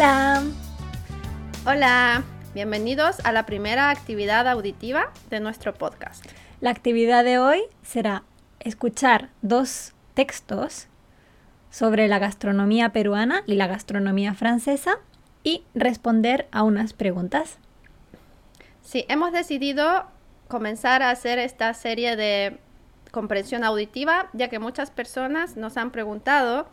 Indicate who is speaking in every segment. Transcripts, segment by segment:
Speaker 1: Hola.
Speaker 2: Hola. Bienvenidos a la primera actividad auditiva de nuestro podcast.
Speaker 1: La actividad de hoy será escuchar dos textos sobre la gastronomía peruana y la gastronomía francesa y responder a unas preguntas.
Speaker 2: Sí, hemos decidido comenzar a hacer esta serie de comprensión auditiva, ya que muchas personas nos han preguntado,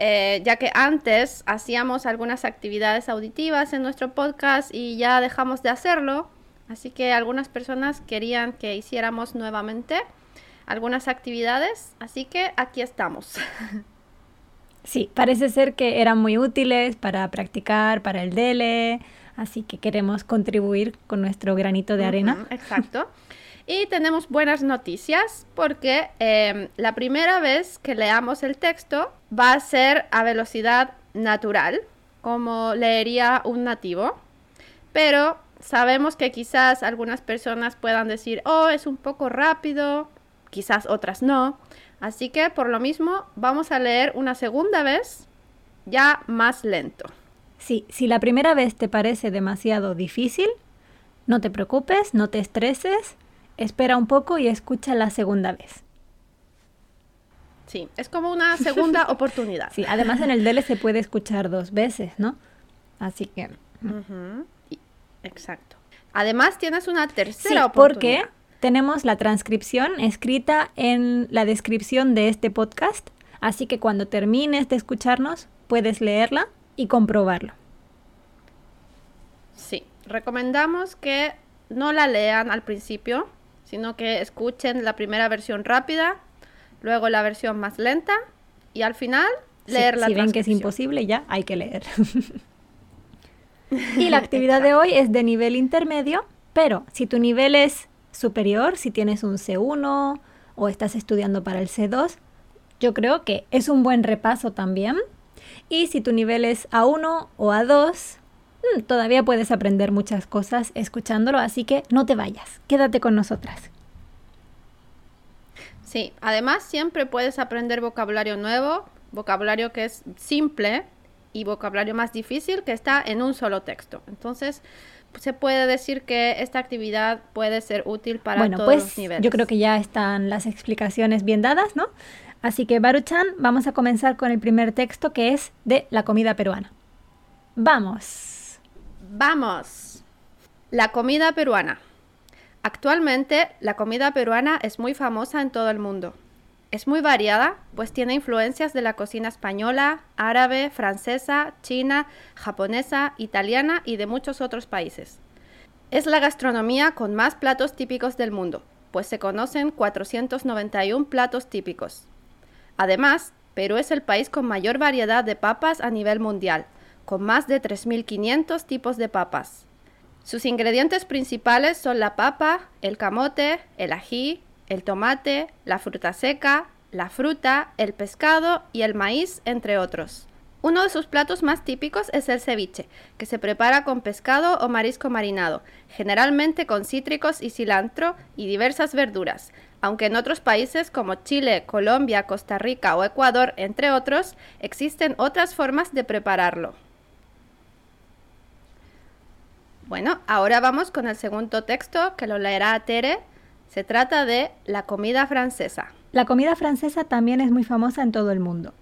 Speaker 2: eh, ya que antes hacíamos algunas actividades auditivas en nuestro podcast y ya dejamos de hacerlo, así que algunas personas querían que hiciéramos nuevamente algunas actividades, así que aquí estamos.
Speaker 1: Sí, parece ser que eran muy útiles para practicar, para el DELE, así que queremos contribuir con nuestro granito de arena.
Speaker 2: exacto. Y tenemos buenas noticias porque em, la primera vez que leamos el texto va a ser a velocidad natural, como leería un nativo, pero sabemos que quizás algunas personas puedan decir, oh, es un poco rápido, quizás otras no. Así que por lo mismo vamos a leer una segunda vez ya más lento.
Speaker 1: Sí, si la primera vez te parece demasiado difícil, no te preocupes, no te estreses, espera un poco y escucha la segunda vez.
Speaker 2: Sí, es como una segunda oportunidad.
Speaker 1: Sí, además en el DELE se puede escuchar dos veces, ¿no? Así que...
Speaker 2: Exacto. Además tienes una tercera
Speaker 1: sí,
Speaker 2: oportunidad.
Speaker 1: porque tenemos la transcripción escrita en la descripción de este podcast, así que cuando termines de escucharnos puedes leerla y comprobarlo.
Speaker 2: Sí, recomendamos que no la lean al principio, sino que escuchen la primera versión rápida, luego la versión más lenta y al final leer la
Speaker 1: Si ven que es imposible, ya hay que leer. y la actividad de hoy es de nivel intermedio, pero si tu nivel es superior, si tienes un C1 o estás estudiando para el C2, yo creo que es un buen repaso también. Y si tu nivel es A1 o A2, mm, todavía puedes aprender muchas cosas escuchándolo, así que no te vayas, quédate con nosotras.
Speaker 2: Sí, además siempre puedes aprender vocabulario nuevo, vocabulario que es simple y vocabulario más difícil que está en un solo texto. Entonces, se puede decir que esta actividad puede ser útil para
Speaker 1: bueno,
Speaker 2: todos
Speaker 1: pues,
Speaker 2: los niveles.
Speaker 1: Yo creo que ya están las explicaciones bien dadas, ¿no? Así que, Baruchan, vamos a comenzar con el primer texto que es de la comida peruana. Vamos.
Speaker 2: Vamos. La comida peruana. Actualmente, la comida peruana es muy famosa en todo el mundo. Es muy variada, pues tiene influencias de la cocina española, árabe, francesa, china, japonesa, italiana y de muchos otros países. Es la gastronomía con más platos típicos del mundo, pues se conocen 491 platos típicos. Además, Perú es el país con mayor variedad de papas a nivel mundial, con más de 3.500 tipos de papas. Sus ingredientes principales son la papa, el camote, el ají, el tomate, la fruta seca, la fruta, el pescado y el maíz, entre otros. Uno de sus platos más típicos es el ceviche, que se prepara con pescado o marisco marinado, generalmente con cítricos y cilantro y diversas verduras, aunque en otros países como Chile, Colombia, Costa Rica o Ecuador, entre otros, existen otras formas de prepararlo. Bueno, ahora vamos con el segundo texto que lo leerá Tere se trata de la comida francesa.
Speaker 1: La comida francesa también es muy famosa en todo el mundo.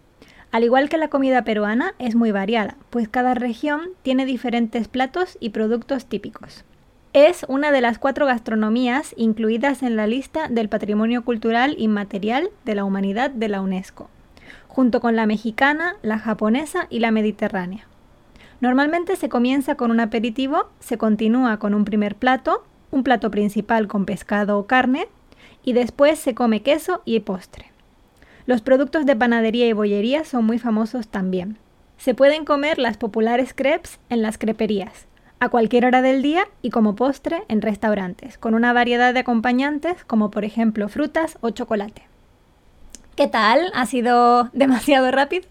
Speaker 1: Al igual que la comida peruana, es muy variada, pues cada región tiene diferentes platos y productos típicos. Es una de las cuatro gastronomías incluidas en la lista del Patrimonio Cultural Inmaterial de la Humanidad de la UNESCO, junto con la mexicana, la japonesa y la mediterránea. Normalmente se comienza con un aperitivo, se continúa con un primer plato, un plato principal con pescado o carne y después se come queso y postre. Los productos de panadería y bollería son muy famosos también. Se pueden comer las populares crepes en las creperías, a cualquier hora del día y como postre en restaurantes, con una variedad de acompañantes como por ejemplo frutas o chocolate. ¿Qué tal? ¿Ha sido demasiado rápido?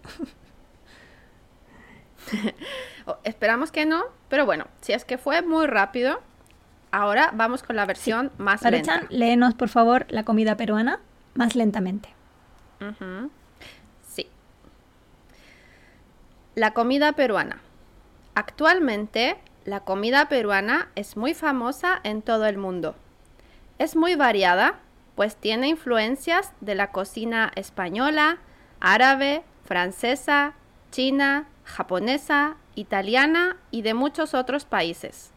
Speaker 2: Oh, esperamos que no, pero bueno, si es que fue muy rápido, Ahora vamos con la versión más lenta.
Speaker 1: léenos por favor la comida peruana más lentamente.
Speaker 2: Sí. La comida peruana. Actualmente, la comida peruana es muy famosa en todo el mundo. Es muy variada, pues tiene influencias de la cocina española, árabe, francesa, china, japonesa, italiana y de muchos otros países.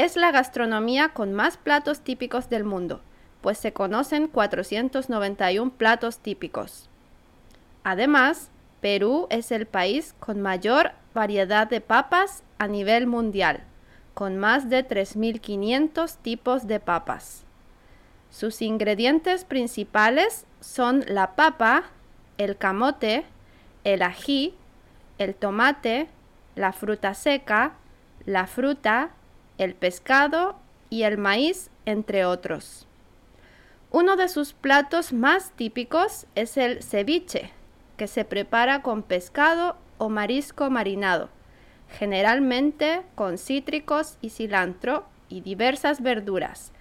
Speaker 2: Es la gastronomía con más platos típicos del mundo, pues se conocen 491 platos típicos. Además, Perú es el país con mayor variedad de papas a nivel mundial, con más de 3.500 tipos de papas. Sus ingredientes principales son la papa, el camote, el ají, el tomate, la fruta seca, la fruta, el pescado y el maíz, entre otros. Uno de sus platos más típicos es el ceviche, que se prepara con pescado o marisco marinado, generalmente con cítricos y cilantro y diversas verduras,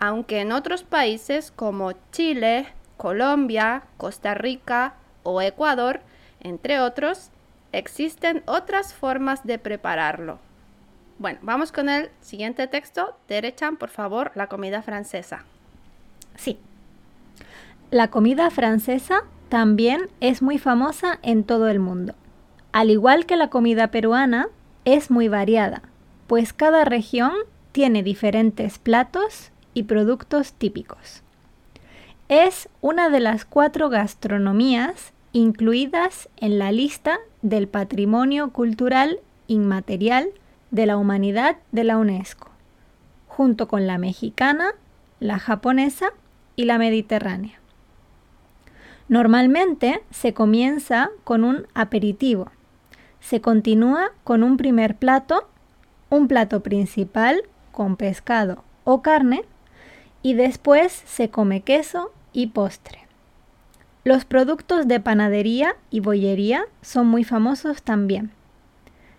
Speaker 2: aunque en otros países como Chile, Colombia, Costa Rica o Ecuador, entre otros, existen otras formas de prepararlo. Bueno, vamos con el siguiente texto. Derechan, por favor, la comida francesa.
Speaker 1: Sí. La comida francesa también es muy famosa en todo el mundo. Al igual que la comida peruana, es muy variada, pues cada región tiene diferentes platos y productos típicos. Es una de las cuatro gastronomías incluidas en la lista del Patrimonio Cultural Inmaterial de la Humanidad de la UNESCO, junto con la mexicana, la japonesa y la mediterránea. Normalmente se comienza con un aperitivo, se continúa con un primer plato, un plato principal con pescado o carne y después se come queso y postre. Los productos de panadería y bollería son muy famosos también.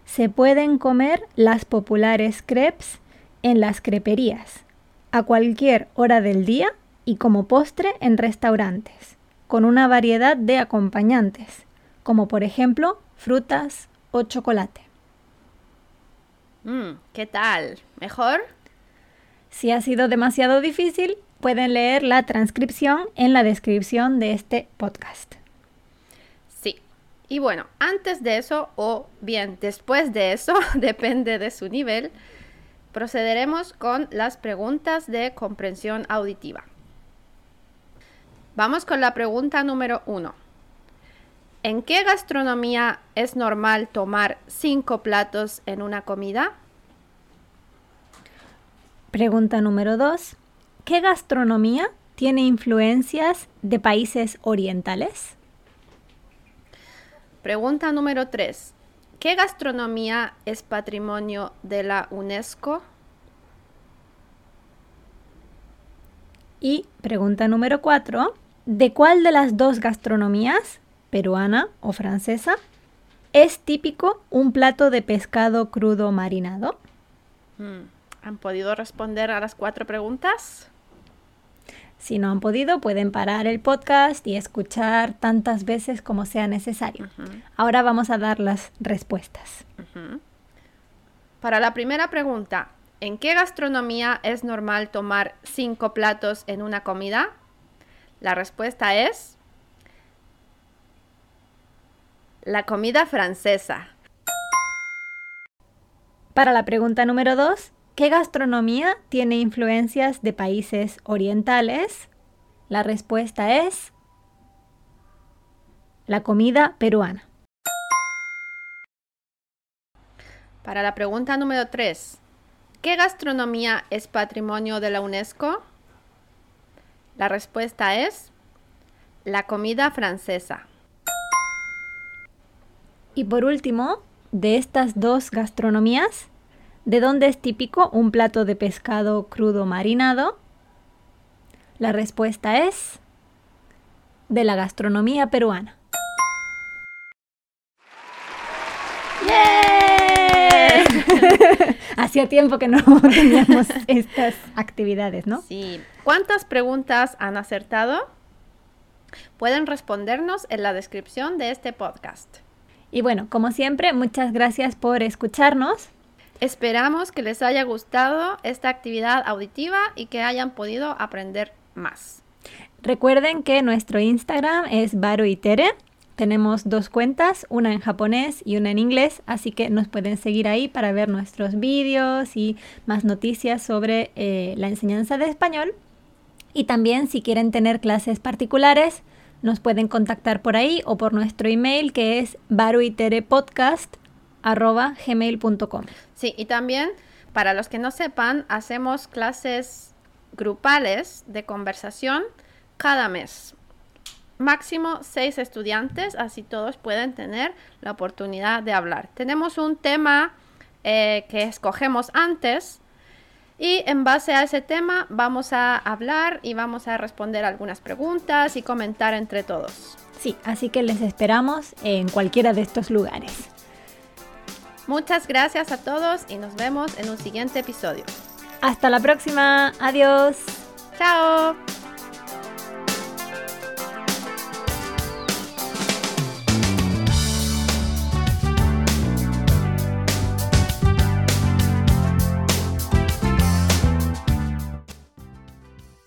Speaker 1: Se pueden comer las populares crepes en las creperías, a cualquier hora del día y como postre en restaurantes, con una variedad de acompañantes, como por ejemplo frutas o chocolate.
Speaker 2: Mm, ¿Qué tal? ¿Mejor?
Speaker 1: Si ha sido demasiado difícil, pueden leer la transcripción en la descripción de este podcast.
Speaker 2: Y bueno, antes de eso, o bien después de eso, depende de su nivel, procederemos con las preguntas de comprensión auditiva. Vamos con la pregunta número uno. ¿En qué gastronomía es normal tomar cinco platos en una comida?
Speaker 1: Pregunta número dos. ¿Qué gastronomía tiene influencias de países orientales?
Speaker 2: Pregunta número tres. ¿Qué gastronomía es patrimonio de la UNESCO?
Speaker 1: Y pregunta número cuatro. ¿De cuál de las dos gastronomías, peruana o francesa, es típico un plato de pescado crudo marinado?
Speaker 2: Hmm, ¿Han podido responder a las cuatro preguntas?
Speaker 1: Si no han podido, pueden parar el podcast y escuchar tantas veces como sea necesario. Ahora vamos a dar las respuestas.
Speaker 2: Para la primera pregunta, ¿en qué gastronomía es normal tomar cinco platos en una comida? La respuesta es la comida francesa.
Speaker 1: Para la pregunta número dos, ¿qué gastronomía tiene influencias de países orientales? La respuesta es la comida peruana.
Speaker 2: Para la pregunta número tres, ¿qué gastronomía es patrimonio de la UNESCO? La respuesta es la comida francesa.
Speaker 1: Y por último, de estas dos gastronomías, ¿de dónde es típico un plato de pescado crudo marinado? La respuesta es de la gastronomía peruana. Hacía tiempo que no teníamos estas actividades, ¿no?
Speaker 2: Sí. ¿Cuántas preguntas han acertado? Pueden respondernos en la descripción de este podcast.
Speaker 1: Y bueno, como siempre, muchas gracias por escucharnos.
Speaker 2: Esperamos que les haya gustado esta actividad auditiva y que hayan podido aprender más.
Speaker 1: Recuerden que nuestro Instagram es baruitere. Tenemos dos cuentas, una en japonés y una en inglés, así que nos pueden seguir ahí para ver nuestros vídeos y más noticias sobre eh, la enseñanza de español. Y también si quieren tener clases particulares, nos pueden contactar por ahí o por nuestro email que es baruiterepodcast.gmail.com.
Speaker 2: Sí, y también para los que no sepan, hacemos clases grupales de conversación cada mes. Máximo seis estudiantes, así todos pueden tener la oportunidad de hablar. Tenemos un tema eh, que escogemos antes y en base a ese tema vamos a hablar y vamos a responder algunas preguntas y comentar entre todos.
Speaker 1: Sí, así que les esperamos en cualquiera de estos lugares.
Speaker 2: Muchas gracias a todos y nos vemos en un siguiente episodio.
Speaker 1: Hasta la próxima. Adiós.
Speaker 2: Chao.